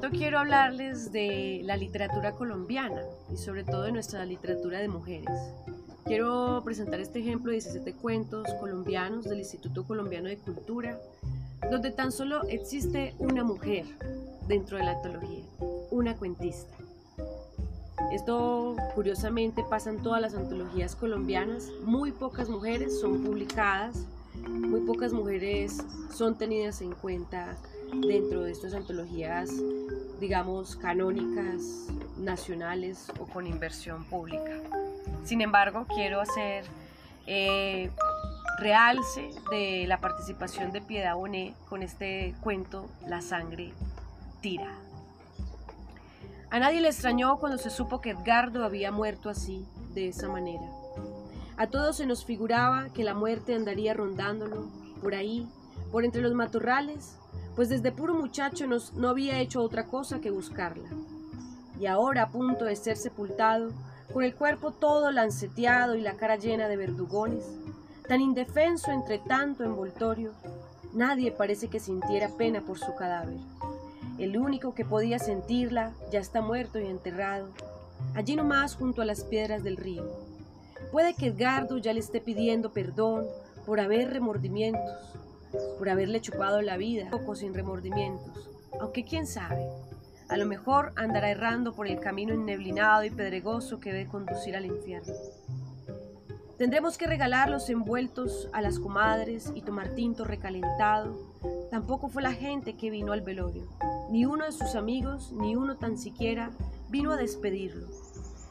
cuento quiero hablarles de la literatura colombiana y sobre todo de nuestra literatura de mujeres. Quiero presentar este ejemplo de 17 cuentos colombianos del Instituto Colombiano de Cultura, donde tan solo existe una mujer dentro de la antología, una cuentista. Esto curiosamente pasa en todas las antologías colombianas, muy pocas mujeres son publicadas, muy pocas mujeres son tenidas en cuenta dentro de estas antologías, digamos, canónicas, nacionales o con inversión pública. Sin embargo, quiero hacer eh, realce de la participación de Piedad Bonet con este cuento La sangre tira. A nadie le extrañó cuando se supo que Edgardo había muerto así, de esa manera. A todos se nos figuraba que la muerte andaría rondándolo por ahí, por entre los matorrales, pues desde puro muchacho no había hecho otra cosa que buscarla. Y ahora a punto de ser sepultado, con el cuerpo todo lanceteado y la cara llena de verdugones, tan indefenso entre tanto envoltorio, nadie parece que sintiera pena por su cadáver. El único que podía sentirla ya está muerto y enterrado, allí nomás junto a las piedras del río. Puede que Edgardo ya le esté pidiendo perdón por haber remordimientos, por haberle chupado la vida, poco sin remordimientos, aunque quién sabe, a lo mejor andará errando por el camino enneblinado y pedregoso que debe conducir al infierno. Tendremos que regalar los envueltos a las comadres y tomar tinto recalentado. Tampoco fue la gente que vino al velorio. Ni uno de sus amigos, ni uno tan siquiera, vino a despedirlo.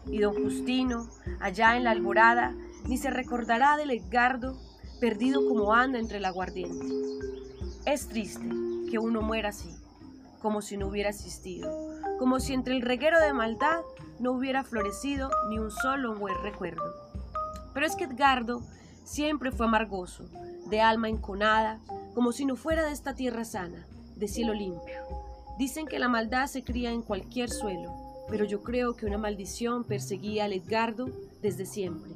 Y don Justino, allá en la alborada, ni se recordará del Edgardo perdido como anda entre el aguardiente. Es triste que uno muera así, como si no hubiera existido, como si entre el reguero de maldad no hubiera florecido ni un solo buen recuerdo. Pero es que Edgardo siempre fue amargoso, de alma enconada, como si no fuera de esta tierra sana, de cielo limpio. Dicen que la maldad se cría en cualquier suelo, pero yo creo que una maldición perseguía al Edgardo desde siempre,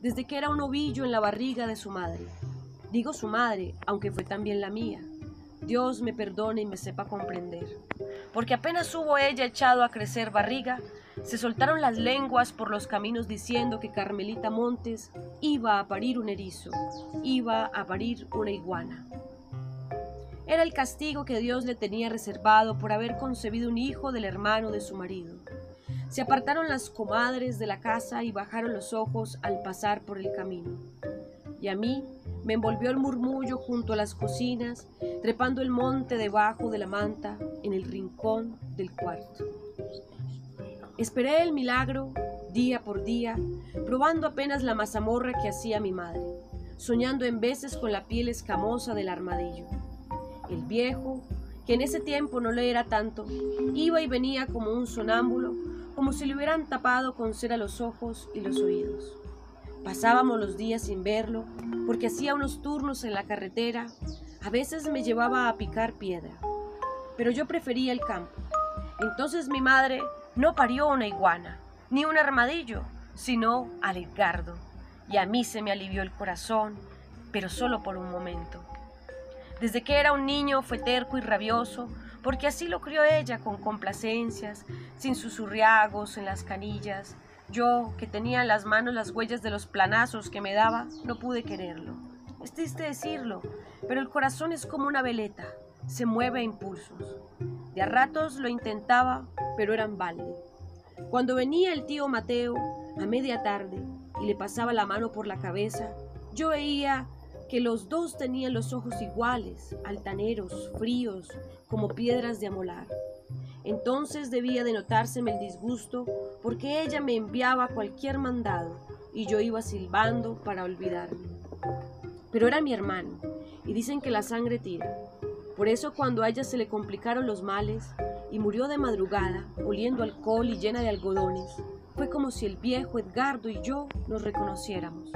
desde que era un ovillo en la barriga de su madre. Digo su madre, aunque fue también la mía. Dios me perdone y me sepa comprender. Porque apenas hubo ella echado a crecer barriga, se soltaron las lenguas por los caminos diciendo que Carmelita Montes iba a parir un erizo, iba a parir una iguana. Era el castigo que Dios le tenía reservado por haber concebido un hijo del hermano de su marido. Se apartaron las comadres de la casa y bajaron los ojos al pasar por el camino. Y a mí me envolvió el murmullo junto a las cocinas, trepando el monte debajo de la manta en el rincón del cuarto. Esperé el milagro día por día, probando apenas la mazamorra que hacía mi madre, soñando en veces con la piel escamosa del armadillo. El viejo, que en ese tiempo no le era tanto, iba y venía como un sonámbulo, como si le hubieran tapado con cera los ojos y los oídos. Pasábamos los días sin verlo, porque hacía unos turnos en la carretera, a veces me llevaba a picar piedra, pero yo prefería el campo. Entonces mi madre no parió una iguana, ni un armadillo, sino al Edgardo, y a mí se me alivió el corazón, pero solo por un momento. Desde que era un niño fue terco y rabioso, porque así lo crió ella con complacencias, sin susurriagos en las canillas, yo, que tenía en las manos las huellas de los planazos que me daba, no pude quererlo. Es triste decirlo, pero el corazón es como una veleta, se mueve a impulsos. De a ratos lo intentaba, pero eran balde. Cuando venía el tío Mateo a media tarde y le pasaba la mano por la cabeza, yo veía que los dos tenían los ojos iguales, altaneros, fríos, como piedras de amolar. Entonces debía de notárseme el disgusto porque ella me enviaba cualquier mandado y yo iba silbando para olvidarme. Pero era mi hermano y dicen que la sangre tira. Por eso cuando a ella se le complicaron los males y murió de madrugada, oliendo alcohol y llena de algodones, fue como si el viejo Edgardo y yo nos reconociéramos.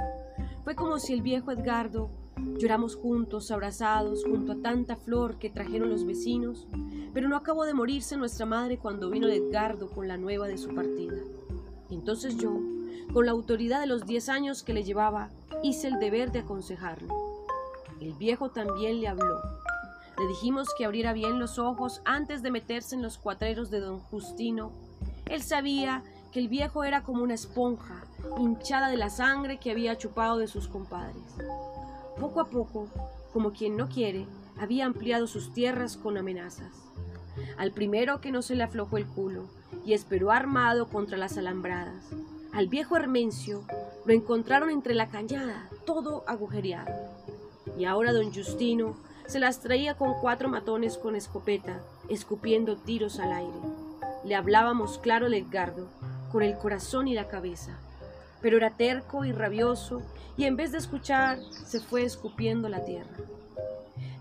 Fue como si el viejo Edgardo Lloramos juntos, abrazados, junto a tanta flor que trajeron los vecinos, pero no acabó de morirse nuestra madre cuando vino Edgardo con la nueva de su partida. Entonces yo, con la autoridad de los diez años que le llevaba, hice el deber de aconsejarlo. El viejo también le habló. Le dijimos que abriera bien los ojos antes de meterse en los cuatreros de don Justino. Él sabía que el viejo era como una esponja, hinchada de la sangre que había chupado de sus compadres. Poco a poco, como quien no quiere, había ampliado sus tierras con amenazas. Al primero que no se le aflojó el culo y esperó armado contra las alambradas. Al viejo Hermencio lo encontraron entre la cañada, todo agujereado. Y ahora don Justino se las traía con cuatro matones con escopeta, escupiendo tiros al aire. Le hablábamos claro al Edgardo, con el corazón y la cabeza, pero era terco y rabioso, y en vez de escuchar, se fue escupiendo la tierra.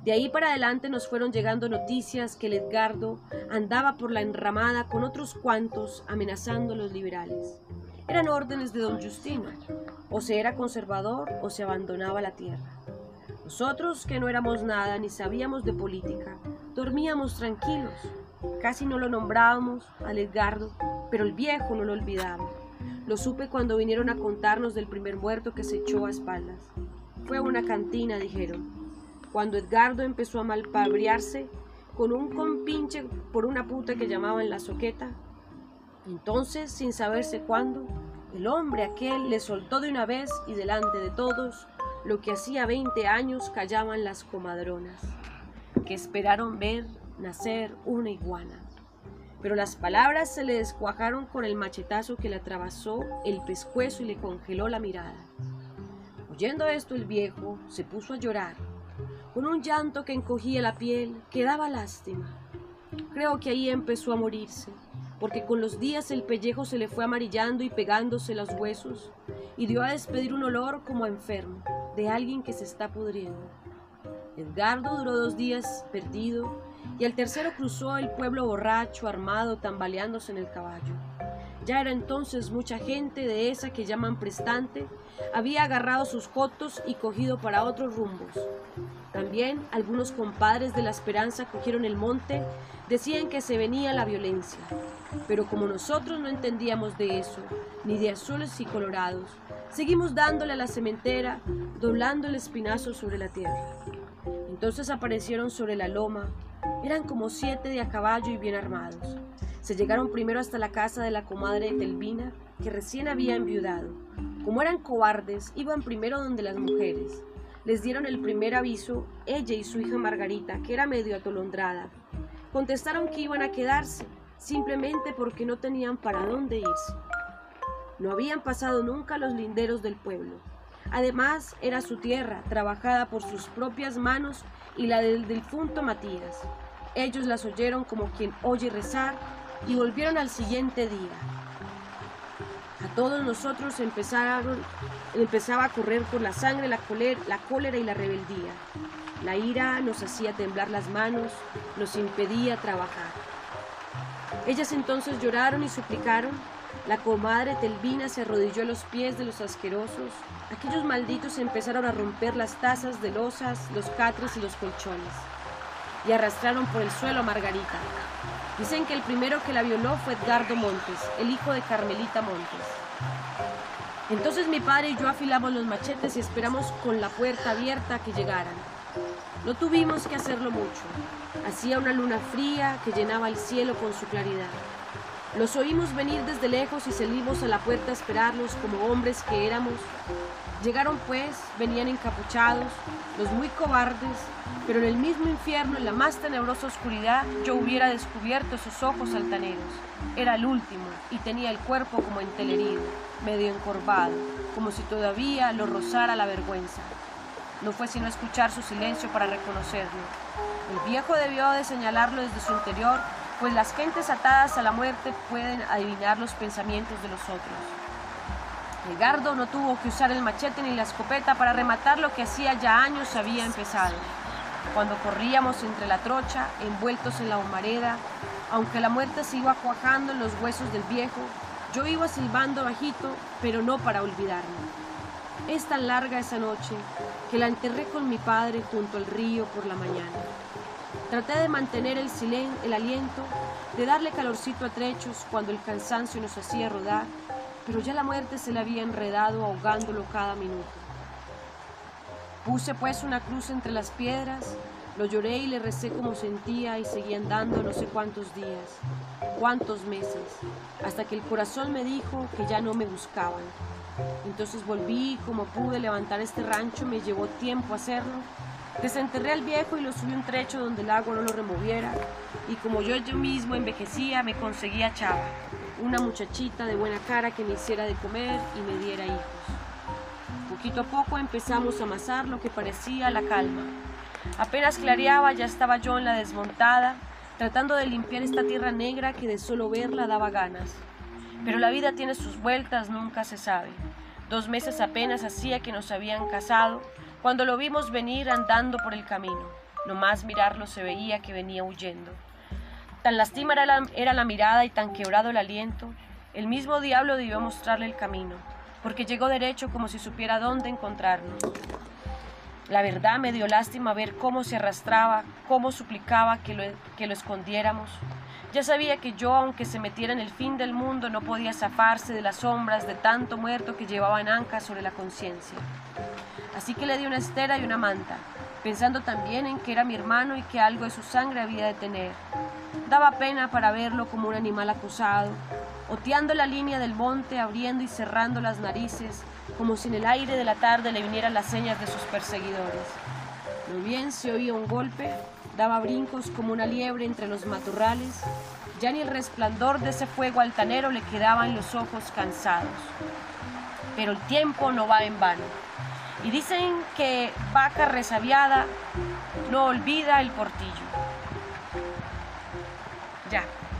De ahí para adelante nos fueron llegando noticias que el Edgardo andaba por la enramada con otros cuantos amenazando a los liberales. Eran órdenes de don Justino, o se era conservador o se abandonaba la tierra. Nosotros, que no éramos nada ni sabíamos de política, dormíamos tranquilos. Casi no lo nombrábamos al Edgardo, pero el viejo no lo olvidaba. Lo supe cuando vinieron a contarnos del primer muerto que se echó a espaldas. Fue a una cantina, dijeron cuando Edgardo empezó a malpabriarse con un compinche por una puta que llamaban la soqueta. Entonces, sin saberse cuándo, el hombre aquel le soltó de una vez y delante de todos lo que hacía veinte años callaban las comadronas, que esperaron ver nacer una iguana. Pero las palabras se le descuajaron con el machetazo que le atravesó el pescuezo y le congeló la mirada. Oyendo esto el viejo se puso a llorar con un llanto que encogía la piel, que daba lástima. Creo que ahí empezó a morirse, porque con los días el pellejo se le fue amarillando y pegándose los huesos, y dio a despedir un olor como a enfermo, de alguien que se está pudriendo. Edgardo duró dos días perdido, y al tercero cruzó el pueblo borracho, armado, tambaleándose en el caballo. Ya era entonces mucha gente de esa que llaman prestante, había agarrado sus cotos y cogido para otros rumbos. También algunos compadres de la esperanza cogieron el monte, decían que se venía la violencia, pero como nosotros no entendíamos de eso, ni de azules y colorados, seguimos dándole a la cementera, doblando el espinazo sobre la tierra. Entonces aparecieron sobre la loma, eran como siete de a caballo y bien armados. Se llegaron primero hasta la casa de la comadre de Telvina, que recién había enviudado. Como eran cobardes, iban primero donde las mujeres les dieron el primer aviso, ella y su hija Margarita, que era medio atolondrada. Contestaron que iban a quedarse, simplemente porque no tenían para dónde irse. No habían pasado nunca los linderos del pueblo. Además, era su tierra, trabajada por sus propias manos y la del difunto Matías. Ellos las oyeron como quien oye rezar y volvieron al siguiente día. A todos nosotros empezaron, empezaba a correr por la sangre la la cólera y la rebeldía. La ira nos hacía temblar las manos, nos impedía trabajar. Ellas entonces lloraron y suplicaron. La comadre Telvina se arrodilló a los pies de los asquerosos. Aquellos malditos empezaron a romper las tazas de losas, los catres y los colchones. Y arrastraron por el suelo a Margarita. Dicen que el primero que la violó fue Edgardo Montes, el hijo de Carmelita Montes. Entonces mi padre y yo afilamos los machetes y esperamos con la puerta abierta que llegaran. No tuvimos que hacerlo mucho. Hacía una luna fría que llenaba el cielo con su claridad. Los oímos venir desde lejos y salimos a la puerta a esperarlos como hombres que éramos. Llegaron pues, venían encapuchados, los muy cobardes, pero en el mismo infierno, en la más tenebrosa oscuridad, yo hubiera descubierto sus ojos altaneros. Era el último y tenía el cuerpo como entelerido, medio encorvado, como si todavía lo rozara la vergüenza. No fue sino escuchar su silencio para reconocerlo. El viejo debió de señalarlo desde su interior pues las gentes atadas a la muerte pueden adivinar los pensamientos de los otros. Edgardo no tuvo que usar el machete ni la escopeta para rematar lo que hacía ya años había empezado. Cuando corríamos entre la trocha, envueltos en la humareda, aunque la muerte se iba cuajando en los huesos del viejo, yo iba silbando bajito, pero no para olvidarme. Es tan larga esa noche que la enterré con mi padre junto al río por la mañana. Traté de mantener el silencio, el aliento, de darle calorcito a trechos cuando el cansancio nos hacía rodar, pero ya la muerte se le había enredado ahogándolo cada minuto. Puse pues una cruz entre las piedras, Lo lloré y le recé como sentía y seguí andando no sé cuántos días, cuántos meses, hasta que el corazón me dijo que ya no me buscaban. Entonces volví y como pude levantar este rancho, me llevó tiempo hacerlo. Desenterré al viejo y lo subí un trecho donde el agua no lo removiera. Y como yo yo mismo envejecía, me conseguía Chava, una muchachita de buena cara que me hiciera de comer y me diera hijos. Poquito a poco empezamos a amasar lo que parecía la calma. Apenas clareaba, ya estaba yo en la desmontada, tratando de limpiar esta tierra negra que de solo verla daba ganas. Pero la vida tiene sus vueltas, nunca se sabe. Dos meses apenas hacía que nos habían casado, cuando lo vimos venir andando por el camino. Nomás mirarlo se veía que venía huyendo. Tan lastima era la, era la mirada y tan quebrado el aliento, el mismo diablo debió mostrarle el camino, porque llegó derecho como si supiera dónde encontrarnos. La verdad me dio lástima ver cómo se arrastraba, cómo suplicaba que lo, que lo escondiéramos. Ya sabía que yo, aunque se metiera en el fin del mundo, no podía zafarse de las sombras de tanto muerto que llevaba en anca sobre la conciencia. Así que le di una estera y una manta, pensando también en que era mi hermano y que algo de su sangre había de tener. Daba pena para verlo como un animal acosado, oteando la línea del monte, abriendo y cerrando las narices, como si en el aire de la tarde le vinieran las señas de sus perseguidores. Muy bien se oía un golpe, daba brincos como una liebre entre los matorrales, ya ni el resplandor de ese fuego altanero le quedaba en los ojos cansados. Pero el tiempo no va en vano. Y dicen que vaca resabiada no olvida el portillo. Ya.